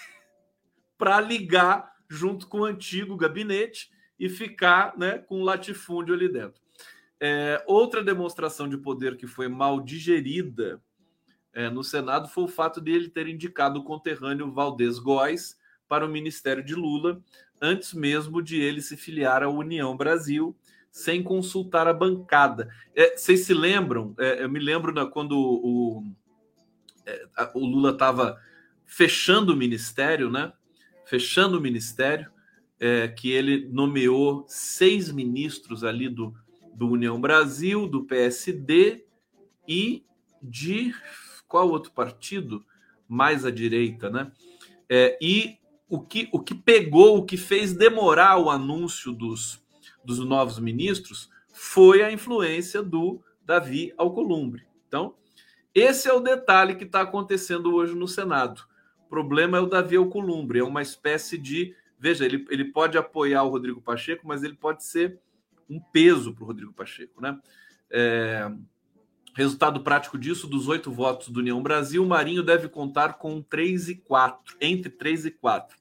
[LAUGHS] para ligar junto com o antigo gabinete e ficar, né, com o latifúndio ali dentro. É, outra demonstração de poder que foi mal digerida é, no Senado foi o fato de ele ter indicado o conterrâneo Valdez Góes para o ministério de Lula, antes mesmo de ele se filiar à União Brasil, sem consultar a bancada. É, vocês se lembram? É, eu me lembro quando o, é, o Lula estava fechando o ministério, né? Fechando o ministério, é, que ele nomeou seis ministros ali do do União Brasil, do PSD e de qual outro partido mais à direita, né? É, e o que, o que pegou, o que fez demorar o anúncio dos, dos novos ministros foi a influência do Davi Alcolumbre. Então, esse é o detalhe que está acontecendo hoje no Senado. O problema é o Davi Alcolumbre, é uma espécie de. Veja, ele, ele pode apoiar o Rodrigo Pacheco, mas ele pode ser um peso para o Rodrigo Pacheco, né? É, resultado prático disso, dos oito votos do União Brasil, Marinho deve contar com 3 e 4, entre 3 e 4.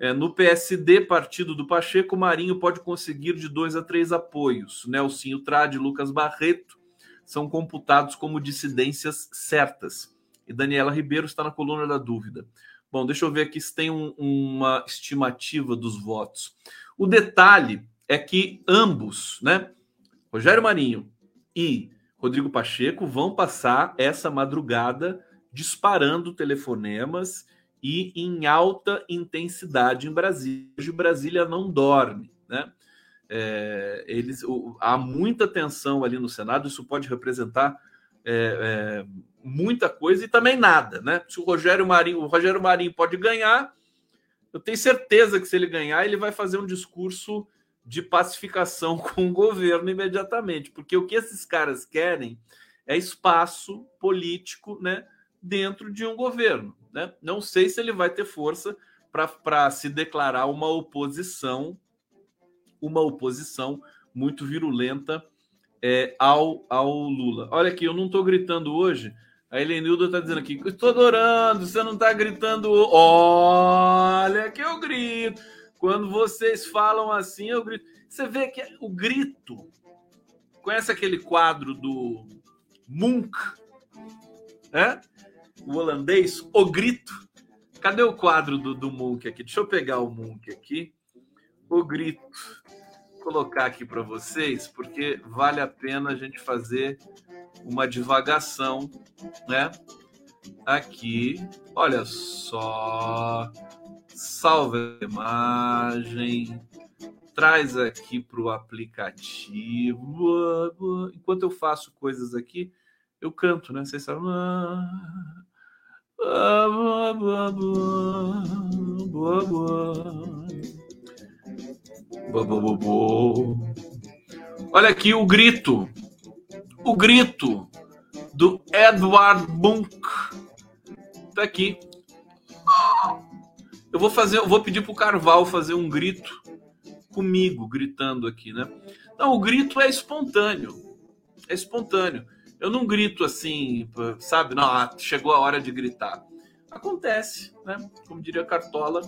É, no PSD, partido do Pacheco, Marinho pode conseguir de dois a três apoios. Nelsinho Trade e Lucas Barreto são computados como dissidências certas. E Daniela Ribeiro está na coluna da dúvida. Bom, deixa eu ver aqui se tem um, uma estimativa dos votos. O detalhe é que ambos, né, Rogério Marinho e Rodrigo Pacheco, vão passar essa madrugada disparando telefonemas e em alta intensidade em Brasília. Hoje Brasília não dorme, né? É, eles, o, há muita tensão ali no Senado, isso pode representar é, é, muita coisa e também nada, né? Se o Rogério Marinho, o Rogério Marinho pode ganhar, eu tenho certeza que se ele ganhar, ele vai fazer um discurso de pacificação [LAUGHS] com o governo imediatamente, porque o que esses caras querem é espaço político né, dentro de um governo. Né? Não sei se ele vai ter força para se declarar uma oposição, uma oposição muito virulenta é, ao, ao Lula. Olha aqui, eu não estou gritando hoje. A Helenilda está dizendo aqui, estou adorando, você não está gritando. Olha que eu grito. Quando vocês falam assim, eu grito. Você vê que o grito. Conhece aquele quadro do Munch? É? O holandês, O Grito. Cadê o quadro do, do Munch aqui? Deixa eu pegar o Munch aqui. O Grito. Colocar aqui para vocês, porque vale a pena a gente fazer uma divagação, né? Aqui, olha só salva a imagem, traz aqui para o aplicativo. Enquanto eu faço coisas aqui, eu canto, né? Vocês sabem. Olha aqui o grito. O grito do Edward Munch. Tá aqui. Eu vou fazer, eu vou pedir pro Carval fazer um grito comigo, gritando aqui, né? Não, o grito é espontâneo. É espontâneo. Eu não grito assim, sabe? Não, ah, chegou a hora de gritar. Acontece, né? Como diria Cartola,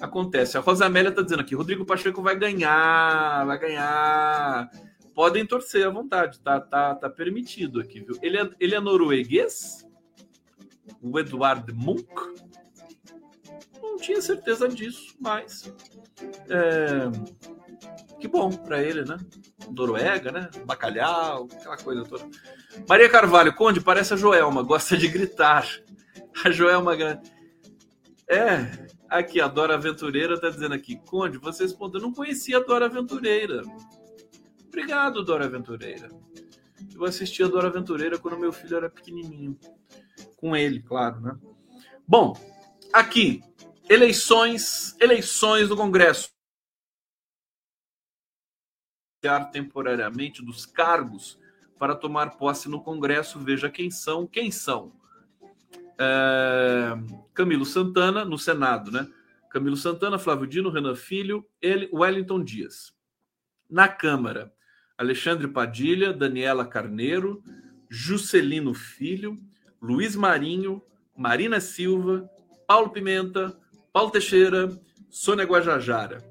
acontece. A Rosamélia está dizendo aqui, Rodrigo Pacheco vai ganhar, vai ganhar. Podem torcer à vontade, tá, tá, tá permitido aqui, viu? Ele é, ele é norueguês? O Eduard Munch? Tinha certeza disso, mas é, que bom para ele, né? Noruega, né? Bacalhau, aquela coisa toda. Maria Carvalho, Conde, parece a Joelma, gosta de gritar. A Joelma É, aqui, a Dora Aventureira tá dizendo aqui, Conde, você respondeu, não conhecia a Dora Aventureira. Obrigado, Dora Aventureira. Eu assistia Dora Aventureira quando meu filho era pequenininho. Com ele, claro, né? Bom, aqui, eleições, eleições do Congresso. temporariamente dos cargos para tomar posse no Congresso. Veja quem são. Quem são? É... Camilo Santana, no Senado, né? Camilo Santana, Flávio Dino, Renan Filho, ele, Wellington Dias. Na Câmara, Alexandre Padilha, Daniela Carneiro, Juscelino Filho, Luiz Marinho, Marina Silva, Paulo Pimenta, Paulo Teixeira, Sônia Guajajara.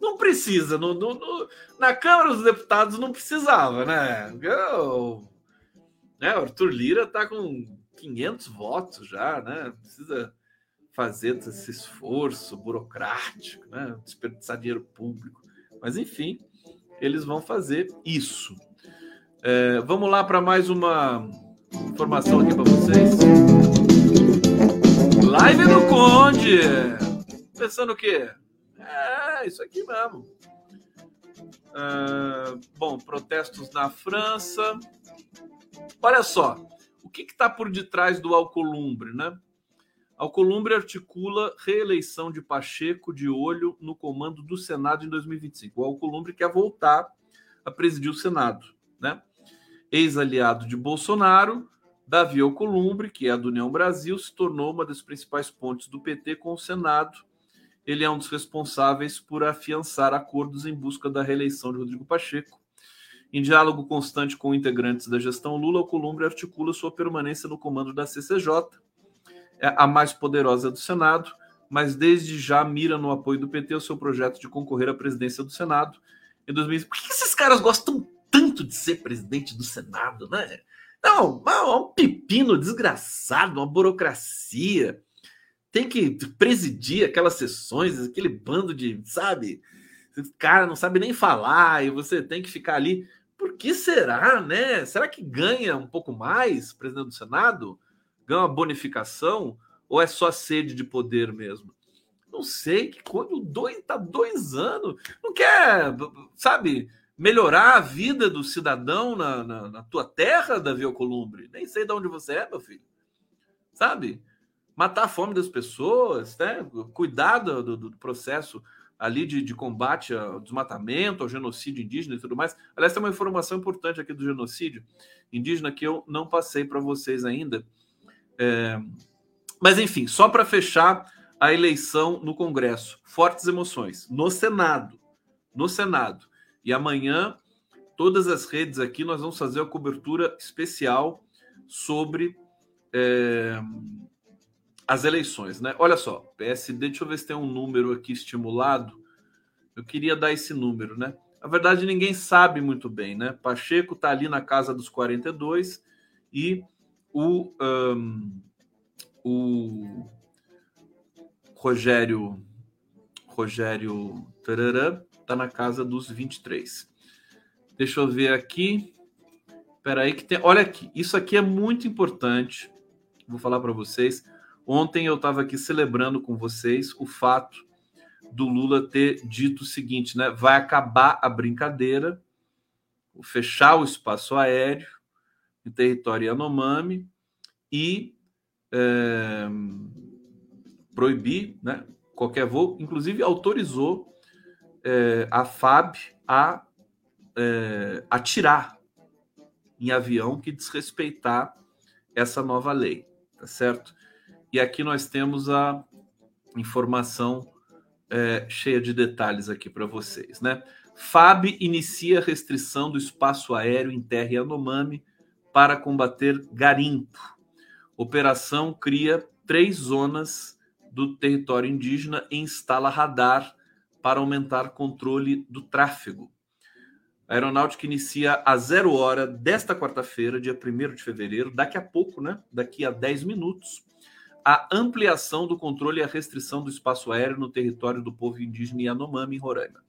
Não precisa, no, no, no, na Câmara dos Deputados não precisava, né? Eu, né? Arthur Lira está com 500 votos já, né? Precisa fazer esse esforço burocrático, né? Desperdiçar dinheiro público. Mas, enfim, eles vão fazer isso. É, vamos lá para mais uma informação aqui para vocês. Live do Conde! Pensando o quê? É, isso aqui mesmo. Uh, bom, protestos na França. Olha só, o que está por detrás do Alcolumbre, né? Alcolumbre articula reeleição de Pacheco de olho no comando do Senado em 2025. O Alcolumbre quer voltar a presidir o Senado, né? Ex-aliado de Bolsonaro, Davi Alcolumbre, que é do União Brasil, se tornou uma das principais pontes do PT com o Senado ele é um dos responsáveis por afiançar acordos em busca da reeleição de Rodrigo Pacheco. Em diálogo constante com integrantes da gestão Lula, o Columbre articula sua permanência no comando da CCJ, é a mais poderosa do Senado, mas desde já mira no apoio do PT ao seu projeto de concorrer à presidência do Senado em 2020. Por que esses caras gostam tanto de ser presidente do Senado, né? Não, é um pepino desgraçado, uma burocracia tem que presidir aquelas sessões, aquele bando de, sabe? Cara não sabe nem falar e você tem que ficar ali. Por que será, né? Será que ganha um pouco mais, presidente do Senado? Ganha uma bonificação? Ou é só sede de poder mesmo? Não sei, que quando dois, tá dois anos, não quer, sabe, melhorar a vida do cidadão na, na, na tua terra, Davi Alcolumbre? Nem sei de onde você é, meu filho. Sabe? matar a fome das pessoas, né? cuidar do, do, do processo ali de, de, combate ao desmatamento, ao genocídio indígena e tudo mais. Aliás, tem uma informação importante aqui do genocídio indígena que eu não passei para vocês ainda. É... Mas, enfim, só para fechar a eleição no Congresso. Fortes emoções. No Senado. No Senado. E amanhã, todas as redes aqui, nós vamos fazer a cobertura especial sobre. É as eleições, né? Olha só, PSD, deixa eu ver se tem um número aqui estimulado. Eu queria dar esse número, né? Na verdade, ninguém sabe muito bem, né? Pacheco está ali na casa dos 42 e o, um, o Rogério Rogério está na casa dos 23. Deixa eu ver aqui. Espera aí que tem. Olha aqui, isso aqui é muito importante. Vou falar para vocês. Ontem eu estava aqui celebrando com vocês o fato do Lula ter dito o seguinte, né? Vai acabar a brincadeira, fechar o espaço aéreo em território Yanomami e é, proibir né, qualquer voo, inclusive autorizou a FAB a é, atirar em avião que desrespeitar essa nova lei, tá certo? E aqui nós temos a informação é, cheia de detalhes aqui para vocês, né? FAB inicia restrição do espaço aéreo em terra Yanomami para combater garimpo. Operação cria três zonas do território indígena e instala radar para aumentar controle do tráfego. A aeronáutica inicia a zero hora desta quarta-feira, dia 1 de fevereiro, daqui a pouco, né? Daqui a 10 minutos, a ampliação do controle e a restrição do espaço aéreo no território do povo indígena Yanomami, em Roraima.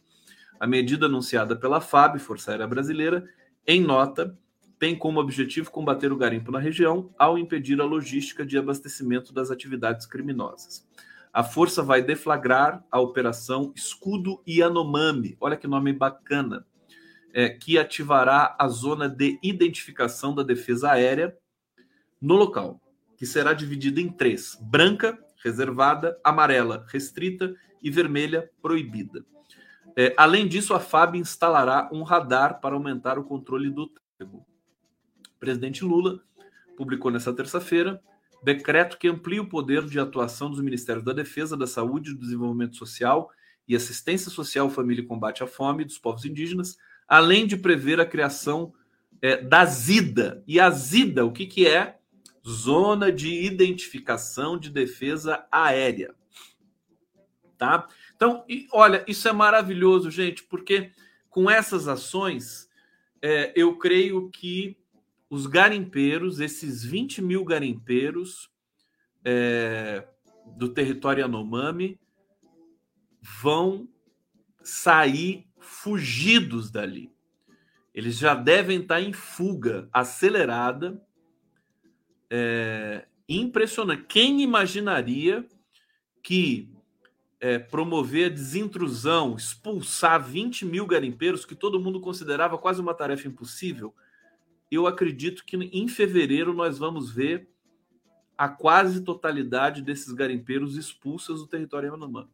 A medida anunciada pela FAB, Força Aérea Brasileira, em nota, tem como objetivo combater o garimpo na região ao impedir a logística de abastecimento das atividades criminosas. A força vai deflagrar a operação Escudo Yanomami. Olha que nome bacana. é, que ativará a zona de identificação da defesa aérea no local, que será dividida em três: branca, reservada, amarela, restrita e vermelha, proibida. É, além disso, a FAB instalará um radar para aumentar o controle do tráfego. O presidente Lula publicou nesta terça-feira decreto que amplia o poder de atuação dos Ministérios da Defesa, da Saúde, do Desenvolvimento Social e Assistência Social, Família e Combate à Fome dos povos indígenas, além de prever a criação é, da ZIDA. E a ZIDA, o que, que é? Zona de Identificação de Defesa Aérea. Tá? Então, e, olha, isso é maravilhoso, gente, porque com essas ações, é, eu creio que os garimpeiros, esses 20 mil garimpeiros é, do território Yanomami, vão sair fugidos dali. Eles já devem estar em fuga acelerada. É, impressionante. Quem imaginaria que é, promover a desintrusão, expulsar 20 mil garimpeiros, que todo mundo considerava quase uma tarefa impossível, eu acredito que em fevereiro nós vamos ver a quase totalidade desses garimpeiros expulsos do território Yanomami.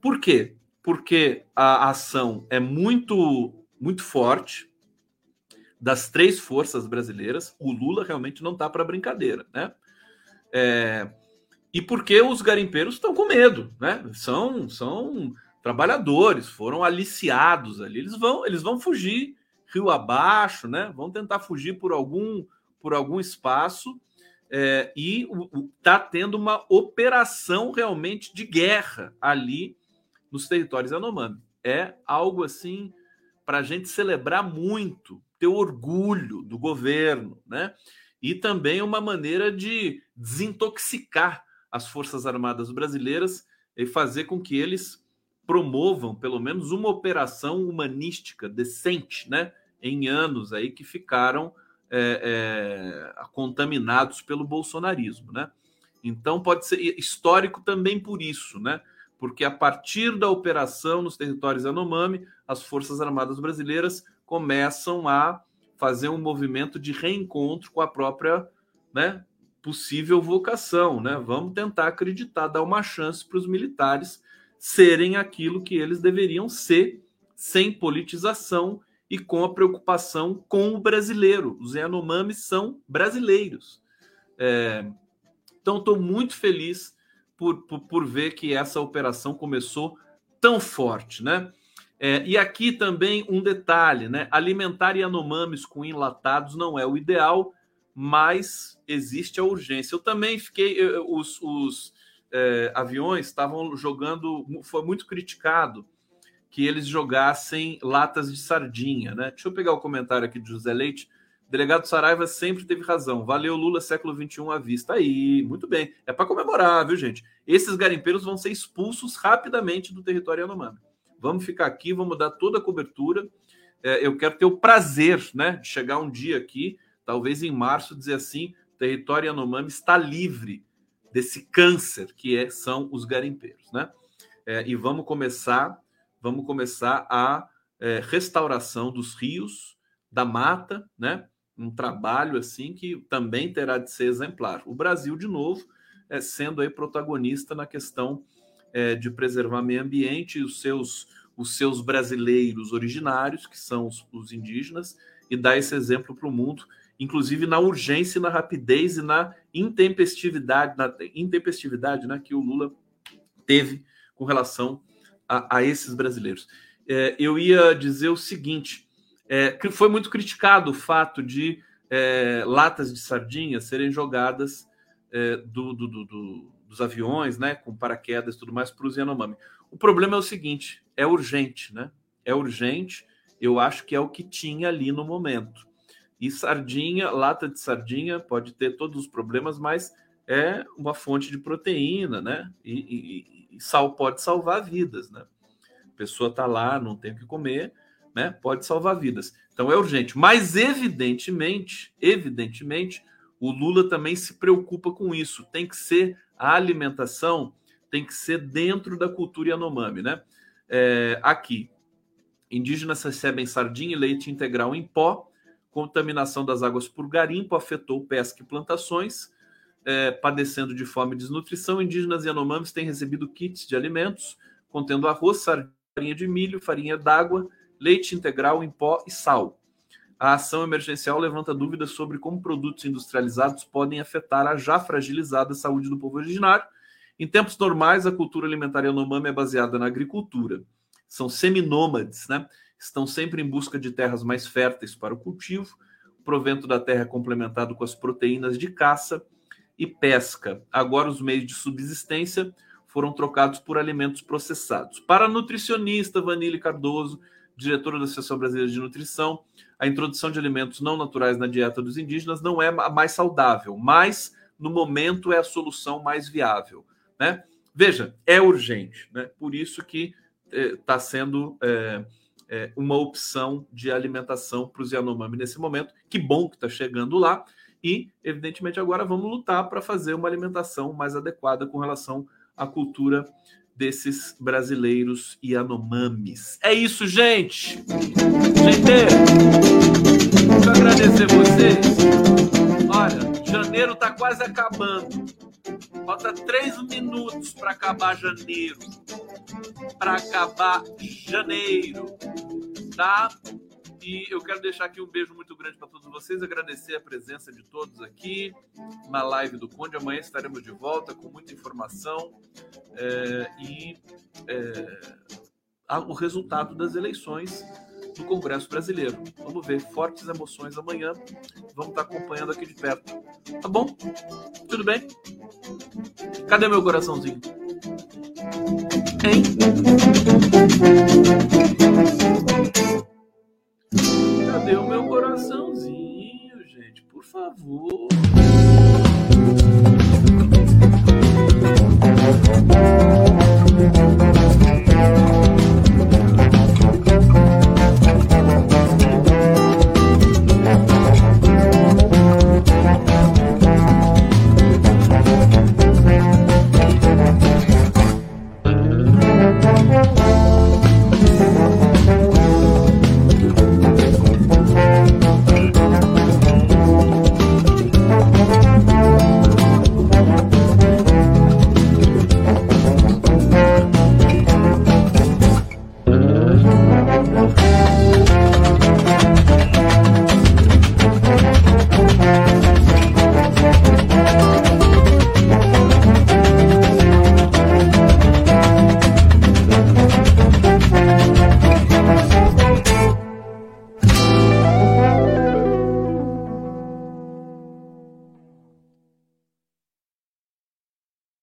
Por quê? Porque a ação é muito, muito forte das três forças brasileiras. O Lula realmente não está para brincadeira, né? É, e porque os garimpeiros estão com medo, né? São, são trabalhadores, foram aliciados ali. Eles vão, eles vão fugir rio abaixo, né? Vão tentar fugir por algum, por algum espaço. É, e está tendo uma operação realmente de guerra ali nos territórios Yanomami. É algo assim para a gente celebrar muito, ter orgulho do governo, né? E também uma maneira de desintoxicar as Forças Armadas brasileiras e fazer com que eles promovam pelo menos uma operação humanística decente, né? Em anos aí que ficaram é, é, contaminados pelo bolsonarismo, né? Então pode ser histórico também por isso, né? porque a partir da operação nos territórios Yanomami, as Forças Armadas Brasileiras começam a fazer um movimento de reencontro com a própria né, possível vocação. Né? Vamos tentar acreditar, dar uma chance para os militares serem aquilo que eles deveriam ser, sem politização e com a preocupação com o brasileiro. Os Yanomamis são brasileiros. É, então, estou muito feliz por, por, por ver que essa operação começou tão forte, né? É, e aqui também um detalhe, né? Alimentar Yanomamis com enlatados não é o ideal, mas existe a urgência. Eu também fiquei. Eu, os, os é, aviões estavam jogando, foi muito criticado que eles jogassem latas de sardinha, né? Deixa eu pegar o comentário aqui de José Leite. Delegado Saraiva sempre teve razão. Valeu, Lula, século XXI à vista. Aí, muito bem. É para comemorar, viu, gente? Esses garimpeiros vão ser expulsos rapidamente do território Yanomami. Vamos ficar aqui, vamos dar toda a cobertura. É, eu quero ter o prazer né, de chegar um dia aqui, talvez em março, dizer assim: território Yanomami está livre desse câncer que é, são os garimpeiros. Né? É, e vamos começar, vamos começar a é, restauração dos rios, da mata, né? um trabalho assim que também terá de ser exemplar. O Brasil, de novo, é, sendo aí protagonista na questão é, de preservar meio ambiente e os seus, os seus brasileiros originários, que são os, os indígenas, e dar esse exemplo para o mundo, inclusive na urgência, na rapidez e na intempestividade, na intempestividade né, que o Lula teve com relação a, a esses brasileiros. É, eu ia dizer o seguinte é, foi muito criticado o fato de é, latas de sardinha serem jogadas é, do, do, do, dos aviões, né, com paraquedas e tudo mais, para os Yanomami. O problema é o seguinte: é urgente, né? É urgente. Eu acho que é o que tinha ali no momento. E sardinha, lata de sardinha, pode ter todos os problemas, mas é uma fonte de proteína, né? E, e, e sal pode salvar vidas, né? A pessoa está lá, não tem o que comer, né? Pode salvar vidas. Então é urgente. Mas evidentemente, evidentemente, o Lula também se preocupa com isso. Tem que ser a alimentação, tem que ser dentro da cultura Yanomami, né? É, aqui, Indígenas recebem sardinha e leite integral em pó. Contaminação das águas por garimpo afetou pesca e plantações. É, padecendo de fome e desnutrição, indígenas e Yanomamis têm recebido kits de alimentos contendo arroz, sardinha de milho, farinha d'água, leite integral em pó e sal. A ação emergencial levanta dúvidas sobre como produtos industrializados podem afetar a já fragilizada saúde do povo originário. Em tempos normais, a cultura alimentar Yanomami é baseada na agricultura. São seminômades, né? Estão sempre em busca de terras mais férteis para o cultivo. O provento da terra é complementado com as proteínas de caça e pesca. Agora, os meios de subsistência foram trocados por alimentos processados. Para a nutricionista Vanille Cardoso, diretora da Associação Brasileira de Nutrição, a introdução de alimentos não naturais na dieta dos indígenas não é a mais saudável, mas no momento é a solução mais viável. Né? Veja, é urgente, né? por isso que está eh, sendo eh, eh, uma opção de alimentação para os Yanomami nesse momento. Que bom que está chegando lá. E, evidentemente, agora vamos lutar para fazer uma alimentação mais adequada com relação à cultura desses brasileiros Yanomamis. É isso, gente! Gente, quero agradecer vocês. Olha, janeiro está quase acabando. Falta três minutos para acabar janeiro. Para acabar janeiro, tá? E eu quero deixar aqui um beijo muito grande para todos vocês, agradecer a presença de todos aqui na live do Conde. Amanhã estaremos de volta com muita informação é, e é, o resultado das eleições do Congresso Brasileiro. Vamos ver fortes emoções amanhã. Vamos estar acompanhando aqui de perto. Tá bom? Tudo bem? Cadê meu coraçãozinho? Hein? Cadê o meu coraçãozinho, gente? Por favor.